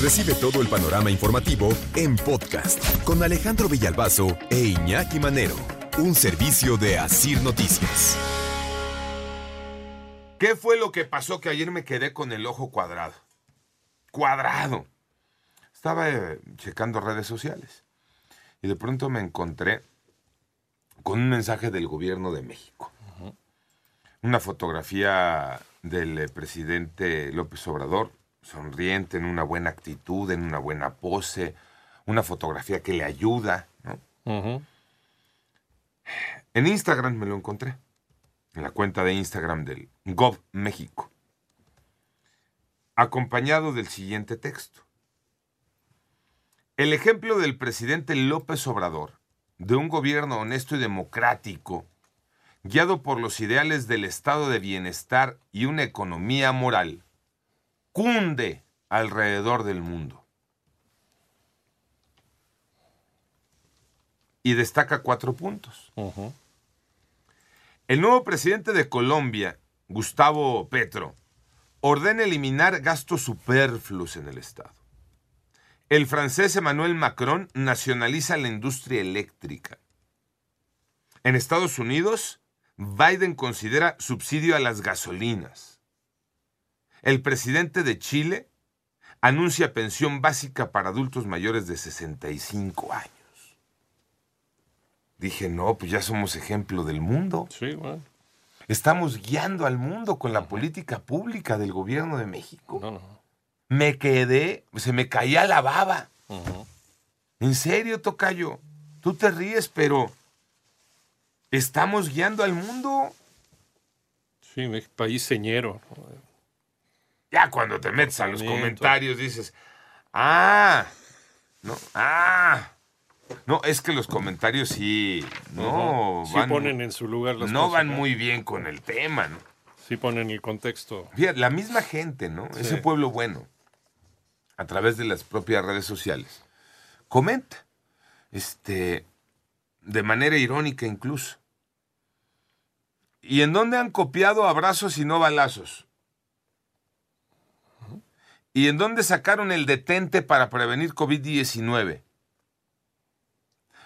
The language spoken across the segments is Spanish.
Recibe todo el panorama informativo en podcast con Alejandro Villalbazo e Iñaki Manero, un servicio de Asir Noticias. ¿Qué fue lo que pasó que ayer me quedé con el ojo cuadrado? Cuadrado. Estaba eh, checando redes sociales y de pronto me encontré con un mensaje del gobierno de México. Una fotografía del eh, presidente López Obrador, sonriente, en una buena actitud, en una buena pose, una fotografía que le ayuda. ¿no? En Instagram me lo encontré, en la cuenta de Instagram del Gov México, acompañado del siguiente texto. El ejemplo del presidente López Obrador, de un gobierno honesto y democrático, guiado por los ideales del estado de bienestar y una economía moral, cunde alrededor del mundo. Y destaca cuatro puntos. El nuevo presidente de Colombia, Gustavo Petro, ordena eliminar gastos superfluos en el Estado. El francés Emmanuel Macron nacionaliza la industria eléctrica. En Estados Unidos, Biden considera subsidio a las gasolinas. El presidente de Chile anuncia pensión básica para adultos mayores de 65 años. Dije, no, pues ya somos ejemplo del mundo. Sí, bueno. Estamos guiando al mundo con la política pública del gobierno de México. No, no. Me quedé, se me caía la baba. En serio, Tocayo. Tú te ríes, pero estamos guiando al mundo. Sí, país señero. Ya cuando te metes a los comentarios dices, ah, no, ah. No, es que los comentarios sí, no Sí van, ponen en su lugar las no cosas, van muy bien con el tema, ¿no? Sí ponen el contexto. Fíjate, la misma gente, ¿no? Sí. Ese pueblo bueno, a través de las propias redes sociales, comenta, este, de manera irónica incluso. ¿Y en dónde han copiado abrazos y no balazos? ¿Y en dónde sacaron el detente para prevenir COVID-19?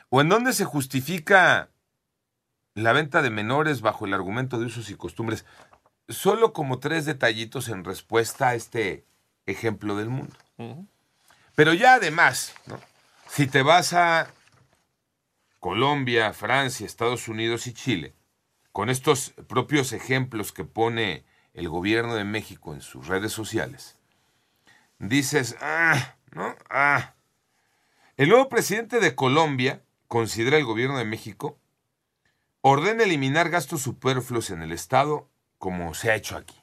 ¿O en dónde se justifica la venta de menores bajo el argumento de usos y costumbres? Solo como tres detallitos en respuesta a este ejemplo del mundo. Pero ya además, ¿no? si te vas a Colombia, Francia, Estados Unidos y Chile, con estos propios ejemplos que pone el gobierno de México en sus redes sociales, dices, ah, ¿no? Ah. El nuevo presidente de Colombia, considera el gobierno de México, ordena eliminar gastos superfluos en el Estado como se ha hecho aquí.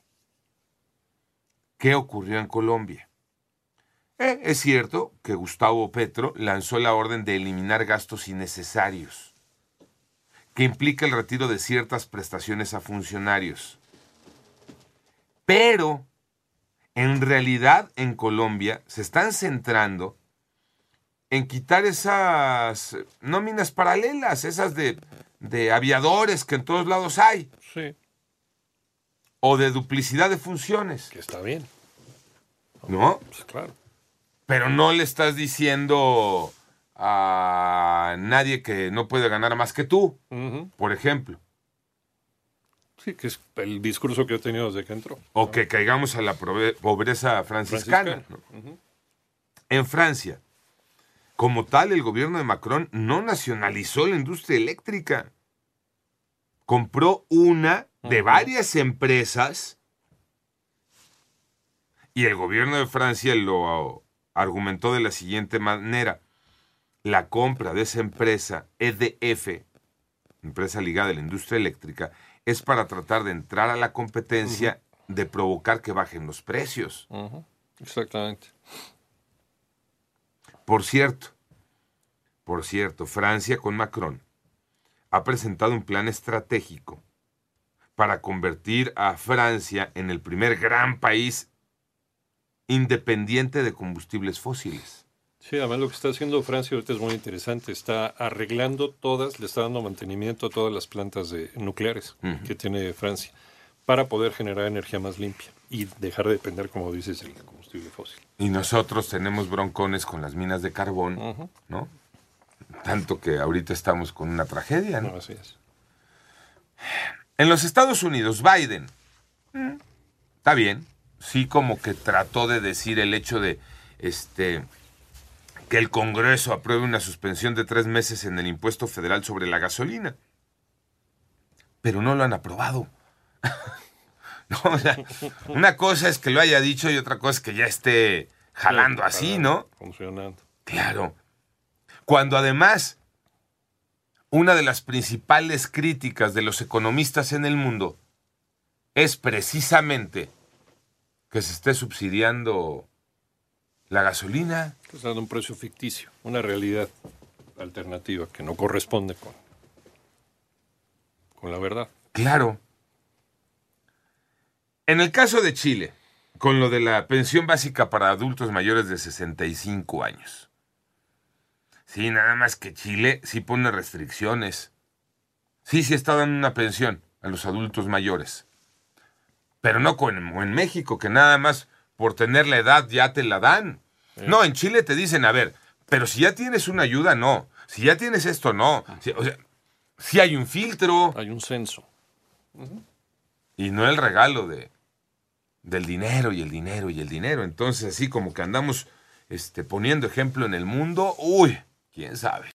¿Qué ocurrió en Colombia? Eh, es cierto que Gustavo Petro lanzó la orden de eliminar gastos innecesarios, que implica el retiro de ciertas prestaciones a funcionarios. Pero, en realidad, en Colombia se están centrando en quitar esas nóminas paralelas, esas de, de aviadores que en todos lados hay, Sí, o de duplicidad de funciones, que está bien. ¿no? Pues claro. Pero no le estás diciendo a nadie que no puede ganar más que tú, por ejemplo. Sí, que es el discurso que he tenido desde que entró. O que caigamos a la pobreza franciscana. Franciscana. ¿no? En Francia, como tal, el gobierno de Macron no nacionalizó la industria eléctrica. Compró una de varias empresas y el gobierno de Francia lo argumentó de la siguiente manera. La compra de esa empresa, EDF, empresa ligada a la industria eléctrica, es para tratar de entrar a la competencia, de provocar que bajen los precios. Exactamente. Por cierto, por cierto, Francia con Macron ha presentado un plan estratégico para convertir a Francia en el primer gran país independiente de combustibles fósiles. Sí, además lo que está haciendo Francia ahorita es muy interesante. Está arreglando todas, le está dando mantenimiento a todas las plantas de, nucleares que tiene Francia para poder generar energía más limpia y dejar de depender, como dices, del combustible fósil. Y nosotros tenemos broncones con las minas de carbón, ¿no? Tanto que ahorita estamos con una tragedia, ¿no? No, así es. En los Estados Unidos, Biden, mm, está bien, sí como que trató de decir el hecho de este que el Congreso apruebe una suspensión de tres meses en el impuesto federal sobre la gasolina. Pero no lo han aprobado. No, o sea, una cosa es que lo haya dicho y otra cosa es que ya esté jalando así, ¿no? Funcionando. Claro. Cuando además una de las principales críticas de los economistas en el mundo es precisamente que se esté subsidiando la gasolina. Está dando un precio ficticio, una realidad alternativa que no corresponde con, con la verdad. Claro. En el caso de Chile, con lo de la pensión básica para adultos mayores de 65 años. Sí, nada más que Chile sí pone restricciones. Sí, sí está dando una pensión a los adultos mayores. Pero no como en México, que nada más por tener la edad ya te la dan. No, en Chile te dicen, a ver, pero si ya tienes una ayuda, no. Si ya tienes esto, no. Si- o sea, si hay un filtro Hay un censo. y no el regalo de del dinero y el dinero y el dinero. Entonces, así como que andamos este, poniendo ejemplo en el mundo, uy, quién sabe.